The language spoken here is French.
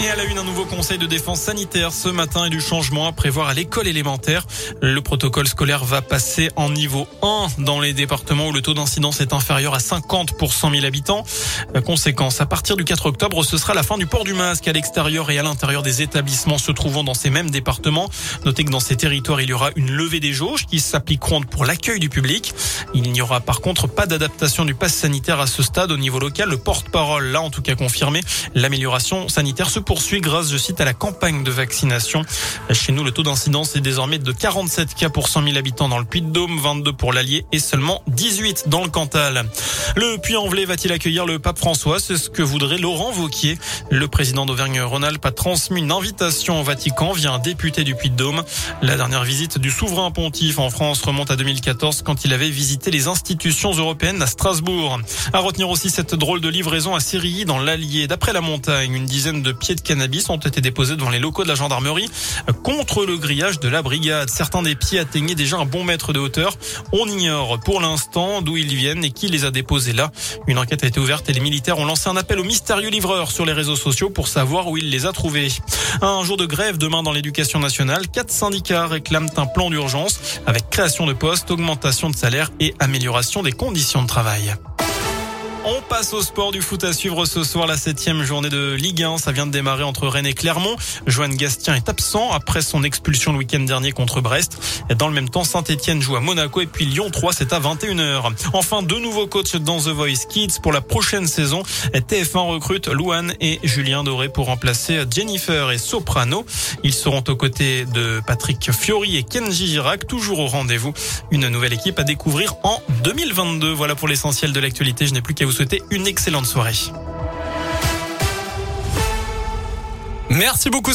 Et à la une, un nouveau conseil de défense sanitaire ce matin et du changement à prévoir à l'école élémentaire. Le protocole scolaire va passer en niveau 1 dans les départements où le taux d'incidence est inférieur à 50 pour 100 000 habitants. Conséquence, à partir du 4 octobre, ce sera la fin du port du masque à l'extérieur et à l'intérieur des établissements se trouvant dans ces mêmes départements. Notez que dans ces territoires, il y aura une levée des jauges qui s'appliqueront pour l'accueil du public. Il n'y aura par contre pas d'adaptation du pass sanitaire à ce stade au niveau local. Le porte-parole l'a en tout cas confirmé. L'amélioration sanitaire se poursuit grâce, je cite, à la campagne de vaccination. Chez nous, le taux d'incidence est désormais de 47 cas pour 100 000 habitants dans le Puy-de-Dôme, 22 pour l'Allier et seulement 18 dans le Cantal. Le Puy-en-Velay va-t-il accueillir le pape François? C'est ce que voudrait Laurent Vauquier. Le président d'Auvergne-Rhône-Alpes a transmis une invitation au Vatican via un député du Puy-de-Dôme. La dernière visite du souverain pontife en France remonte à 2014 quand il avait visité les institutions européennes à Strasbourg. À retenir aussi cette drôle de livraison à Syrie dans l'Allier. D'après la montagne, une dizaine de pieds de cannabis ont été déposés devant les locaux de la gendarmerie contre le grillage de la brigade. Certains des pieds atteignaient déjà un bon mètre de hauteur. On ignore pour l'instant d'où ils viennent et qui les a déposés là. Une enquête a été ouverte et les militaires ont lancé un appel aux mystérieux livreurs sur les réseaux sociaux pour savoir où ils les a trouvés. Un jour de grève demain dans l'éducation nationale. Quatre syndicats réclament un plan d'urgence avec création de postes, augmentation de salaire et amélioration des conditions de travail. On passe au sport du foot à suivre ce soir, la septième journée de Ligue 1. Ça vient de démarrer entre Rennes et Clermont. Joanne Gastien est absent après son expulsion le week-end dernier contre Brest. Dans le même temps, Saint-Etienne joue à Monaco et puis Lyon 3, c'est à 21h. Enfin, deux nouveaux coachs dans The Voice Kids pour la prochaine saison. TF1 recrute Louane et Julien Doré pour remplacer Jennifer et Soprano. Ils seront aux côtés de Patrick Fiori et Kenji Girac, toujours au rendez-vous. Une nouvelle équipe à découvrir en 2022. Voilà pour l'essentiel de l'actualité. Je n'ai plus qu'à vous souhaiter une excellente soirée. Merci beaucoup.